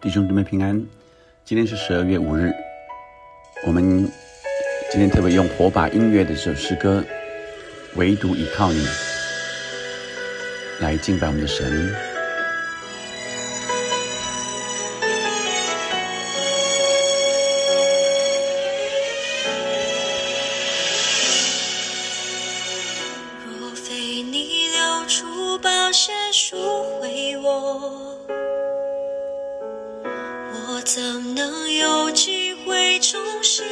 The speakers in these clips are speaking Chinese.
弟兄姊妹平安，今天是十二月五日。我们今天特别用火把音乐的这首诗歌《唯独依靠你》来敬拜我们的神。若非你流出宝血赎怎能有机会重新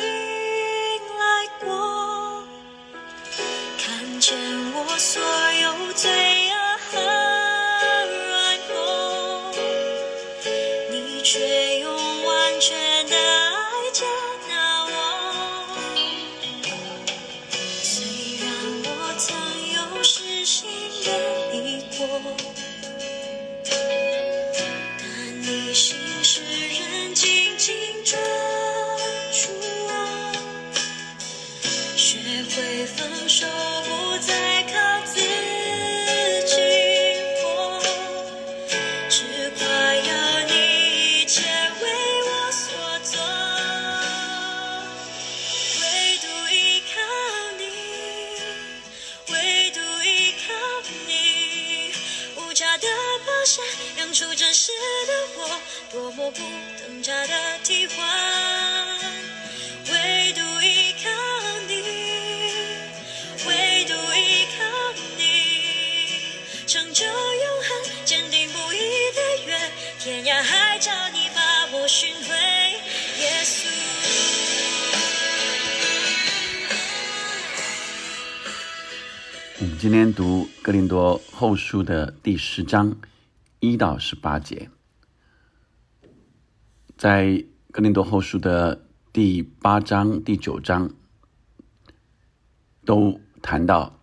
我寻回，耶稣。我们今天读哥林多后书的第十章一到十八节，在哥林多后书的第八章、第九章都谈到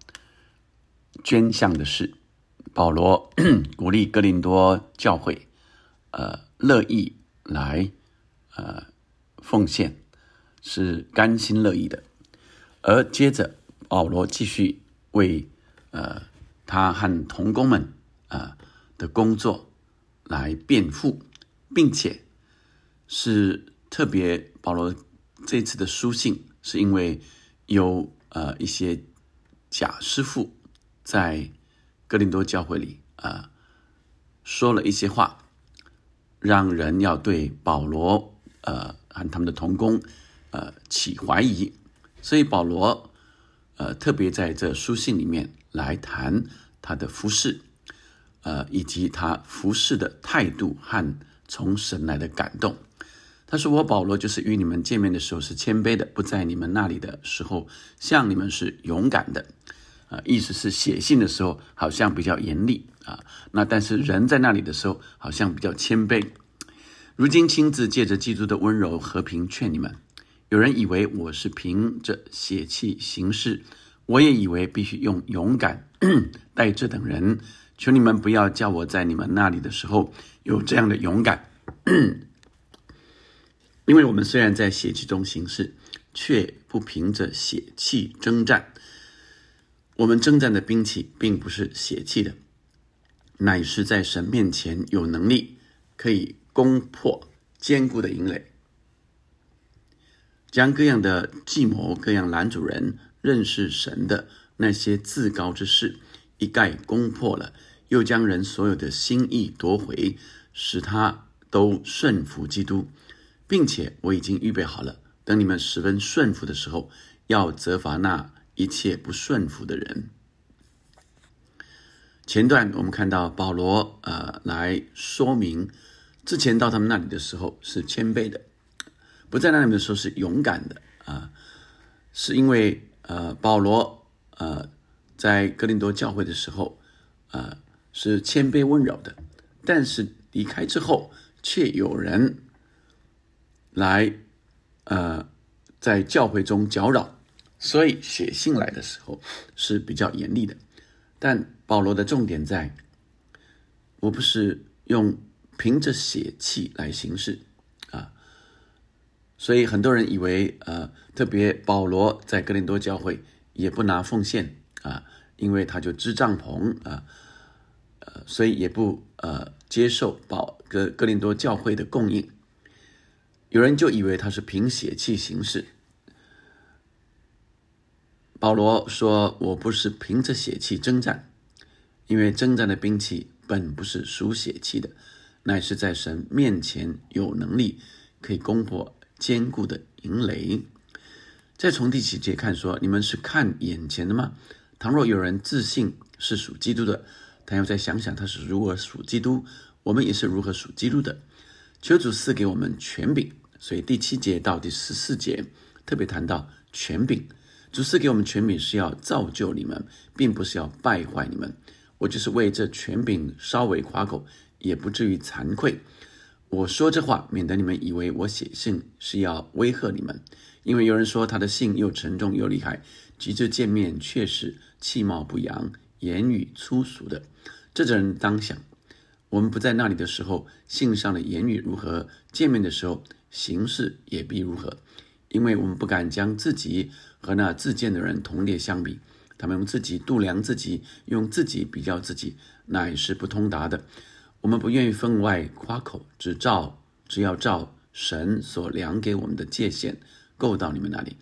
捐项的事。保罗 鼓励哥林多教会，呃，乐意来呃奉献，是甘心乐意的。而接着，保罗继续为呃他和同工们啊、的工作来辩护，并且是特别保罗这次的书信，是因为有呃一些假师傅在哥林多教会里啊、说了一些话，让人要对保罗呃和他们的同工呃起怀疑，所以保罗呃特别在这书信里面来谈他的服饰，呃以及他服饰的态度和从神来的感动。他说：“我保罗就是与你们见面的时候是谦卑的，不在你们那里的时候向你们是勇敢的。”啊，意思是写信的时候好像比较严厉啊，那但是人在那里的时候好像比较谦卑。如今亲自借着基督的温柔和平劝你们。有人以为我是凭着血气行事，我也以为必须用勇敢 待这等人。求你们不要叫我在你们那里的时候有这样的勇敢，因为我们虽然在血气中行事，却不凭着血气征战。我们征战的兵器并不是邪气的，乃是在神面前有能力，可以攻破坚固的营垒，将各样的计谋、各样拦阻人认识神的那些自高之事一概攻破了，又将人所有的心意夺回，使他都顺服基督，并且我已经预备好了，等你们十分顺服的时候，要责罚那。一切不顺服的人。前段我们看到保罗呃来说明，之前到他们那里的时候是谦卑的，不在那里的时候是勇敢的啊，是因为呃保罗呃在哥林多教会的时候呃是谦卑温柔的，但是离开之后却有人来呃在教会中搅扰。所以写信来的时候是比较严厉的，但保罗的重点在，我不是用凭着血气来行事啊，所以很多人以为呃，特别保罗在哥林多教会也不拿奉献啊，因为他就支帐篷啊，呃，所以也不呃接受保哥哥林多教会的供应，有人就以为他是凭血气行事。保罗说：“我不是凭着血气征战，因为征战的兵器本不是属血气的，乃是在神面前有能力，可以攻破坚固的营垒。”再从第七节看说：“你们是看眼前的吗？倘若有人自信是属基督的，他要再想想他是如何属基督，我们也是如何属基督的。求主赐给我们权柄。所以第七节到第十四节特别谈到权柄。”主赐给我们权柄是要造就你们，并不是要败坏你们。我就是为这权柄稍微夸口，也不至于惭愧。我说这话，免得你们以为我写信是要威吓你们。因为有人说他的信又沉重又厉害，急着见面却是气貌不扬、言语粗俗的。这种人当想，我们不在那里的时候，信上的言语如何；见面的时候，形式也必如何。因为我们不敢将自己和那自荐的人同列相比，他们用自己度量自己，用自己比较自己，乃是不通达的。我们不愿意分外夸口，只照只要照神所量给我们的界限够到你们那里。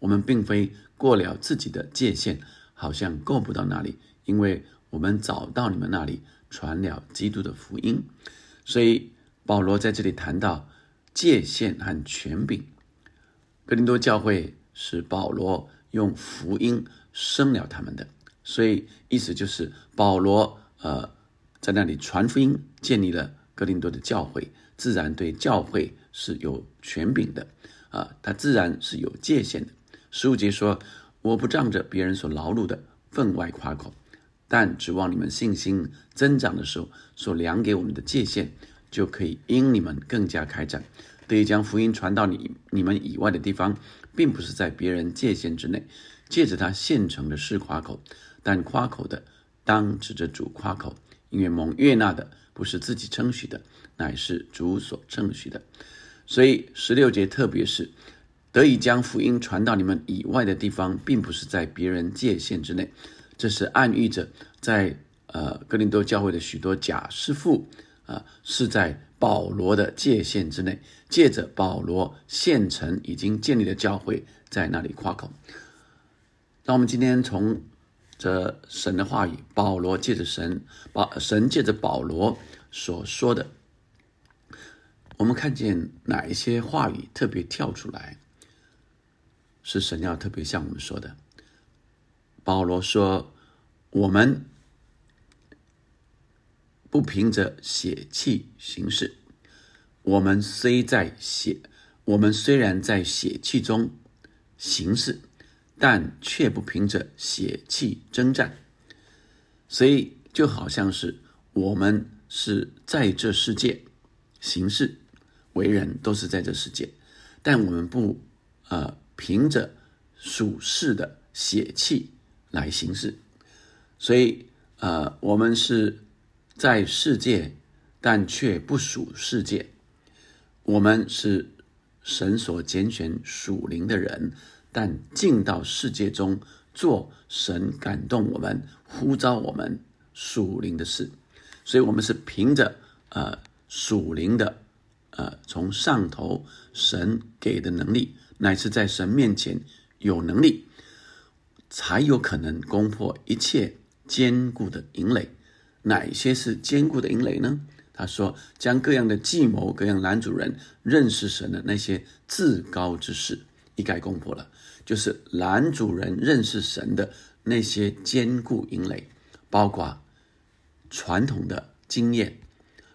我们并非过了自己的界限，好像够不到那里，因为我们早到你们那里传了基督的福音。所以保罗在这里谈到界限和权柄。格林多教会是保罗用福音生了他们的，所以意思就是保罗呃在那里传福音，建立了格林多的教会，自然对教会是有权柄的啊，他自然是有界限的。十五节说：“我不仗着别人所劳碌的分外夸口，但指望你们信心增长的时候，所量给我们的界限，就可以因你们更加开展。”得以将福音传到你你们以外的地方，并不是在别人界限之内，借着他现成的是夸口，但夸口的当指着主夸口，因为蒙悦纳的不是自己称许的，乃是主所称许的。所以十六节特别是得以将福音传到你们以外的地方，并不是在别人界限之内，这是暗喻着在呃格林多教会的许多假师傅啊是在。保罗的界限之内，借着保罗现成已经建立的教会，在那里夸口。那我们今天从这神的话语，保罗借着神，保神借着保罗所说的，我们看见哪一些话语特别跳出来，是神要特别向我们说的。保罗说：“我们。”不凭着血气行事，我们虽在血，我们虽然在血气中行事，但却不凭着血气征战。所以就好像是我们是在这世界行事为人，都是在这世界，但我们不呃凭着属世的血气来行事。所以呃，我们是。在世界，但却不属世界。我们是神所拣选属灵的人，但进到世界中做神感动我们、呼召我们属灵的事。所以，我们是凭着呃属灵的呃从上头神给的能力，乃是在神面前有能力，才有可能攻破一切坚固的营垒。哪些是坚固的营垒呢？他说：“将各样的计谋、各样男主人认识神的那些至高之事一概攻破了。就是男主人认识神的那些坚固营垒，包括传统的经验，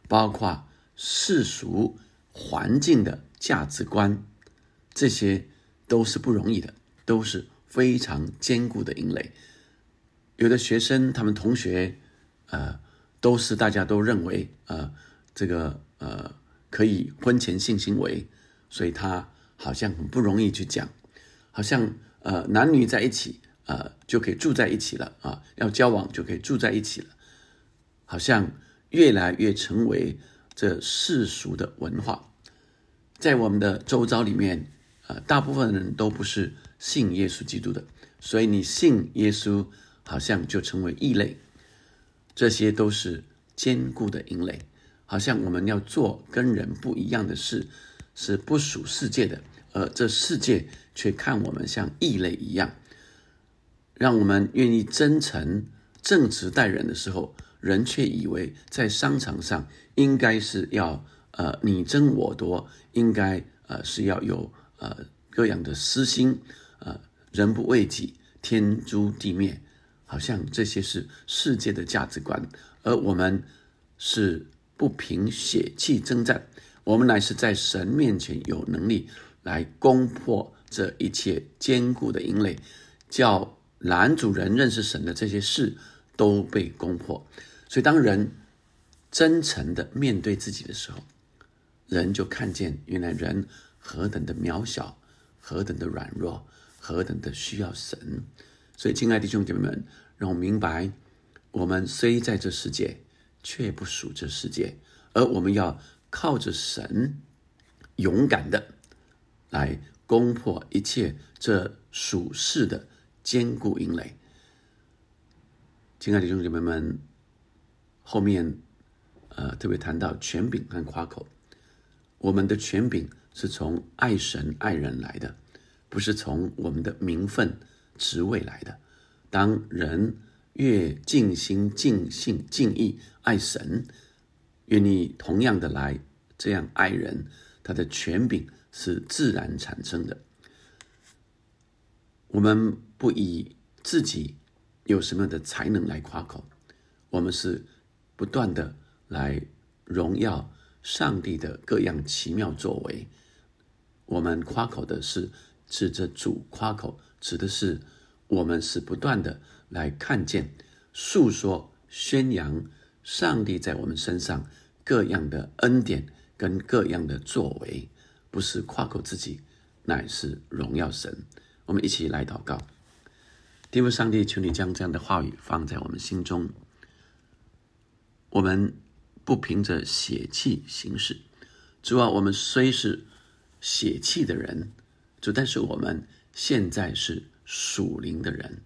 包括世俗环境的价值观，这些都是不容易的，都是非常坚固的营垒。有的学生，他们同学。”呃，都是大家都认为，呃，这个呃可以婚前性行为，所以他好像很不容易去讲，好像呃男女在一起，呃就可以住在一起了啊，要交往就可以住在一起了，好像越来越成为这世俗的文化，在我们的周遭里面，呃，大部分人都不是信耶稣基督的，所以你信耶稣，好像就成为异类。这些都是坚固的营垒，好像我们要做跟人不一样的事，是不属世界的，而这世界却看我们像异类一样。让我们愿意真诚、正直待人的时候，人却以为在商场上应该是要呃你争我夺，应该呃是要有呃各样的私心，呃人不为己，天诛地灭，好像这些是世界的价值观，而我们是不凭血气征战，我们乃是在神面前有能力来攻破这一切坚固的营垒，叫。男主人认识神的这些事都被攻破，所以当人真诚的面对自己的时候，人就看见原来人何等的渺小，何等的软弱，何等的需要神。所以，亲爱的弟兄姐妹们，让我明白，我们虽在这世界，却不属这世界，而我们要靠着神，勇敢的来攻破一切这属世的。坚固营垒，亲爱的弟兄姐妹们，后面呃特别谈到权柄和夸口，我们的权柄是从爱神爱人来的，不是从我们的名分职位来的。当人越尽心尽性尽意爱神，愿意同样的来这样爱人，他的权柄是自然产生的。我们不以自己有什么样的才能来夸口，我们是不断的来荣耀上帝的各样奇妙作为。我们夸口的是指着主夸口，指的是我们是不断的来看见、诉说、宣扬上帝在我们身上各样的恩典跟各样的作为，不是夸口自己，乃是荣耀神。我们一起来祷告，天父上帝，求你将这样的话语放在我们心中。我们不凭着血气行事，主啊，我们虽是血气的人，主，但是我们现在是属灵的人。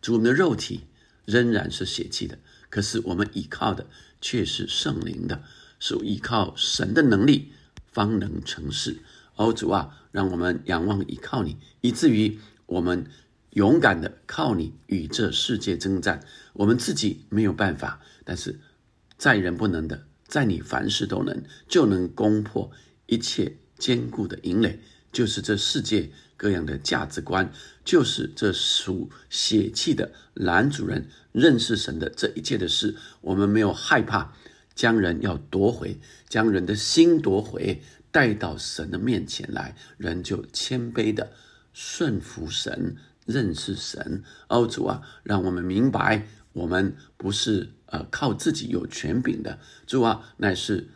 主，我们的肉体仍然是血气的，可是我们依靠的却是圣灵的，是依靠神的能力方能成事。哦，主啊，让我们仰望依靠你，以至于我们勇敢的靠你与这世界征战。我们自己没有办法，但是在人不能的，在你凡事都能，就能攻破一切坚固的营垒。就是这世界各样的价值观，就是这属血气的男主人认识神的这一切的事，我们没有害怕，将人要夺回，将人的心夺回。带到神的面前来，人就谦卑的顺服神，认识神。哦，主啊，让我们明白，我们不是呃靠自己有权柄的。主啊，乃是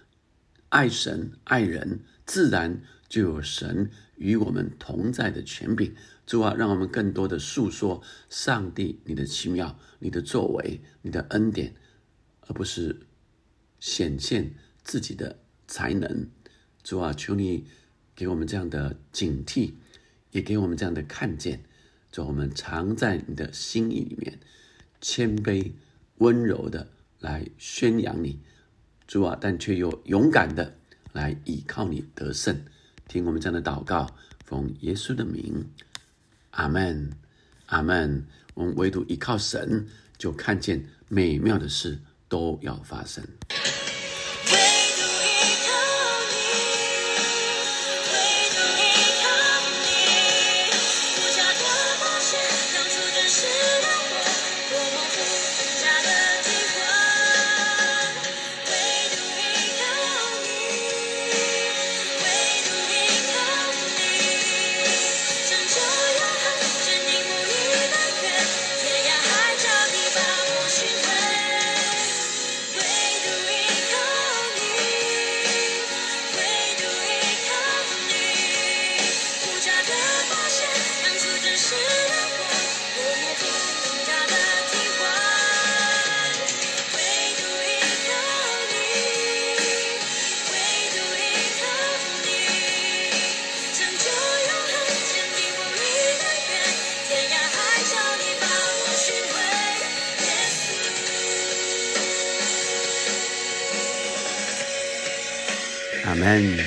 爱神爱人，自然就有神与我们同在的权柄。主啊，让我们更多的诉说上帝你的奇妙、你的作为、你的恩典，而不是显现自己的才能。主啊，求你给我们这样的警惕，也给我们这样的看见。主，我们常在你的心意里面，谦卑温柔的来宣扬你。主啊，但却又勇敢的来倚靠你得胜。听我们这样的祷告，奉耶稣的名，阿门，阿门。我们唯独依靠神，就看见美妙的事都要发生。门。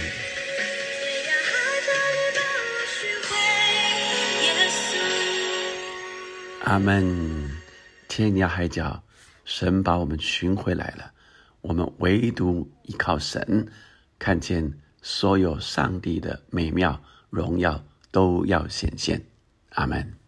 阿门。天涯海角，神把我们寻回来了。我们唯独依靠神，看见所有上帝的美妙荣耀都要显现。阿门。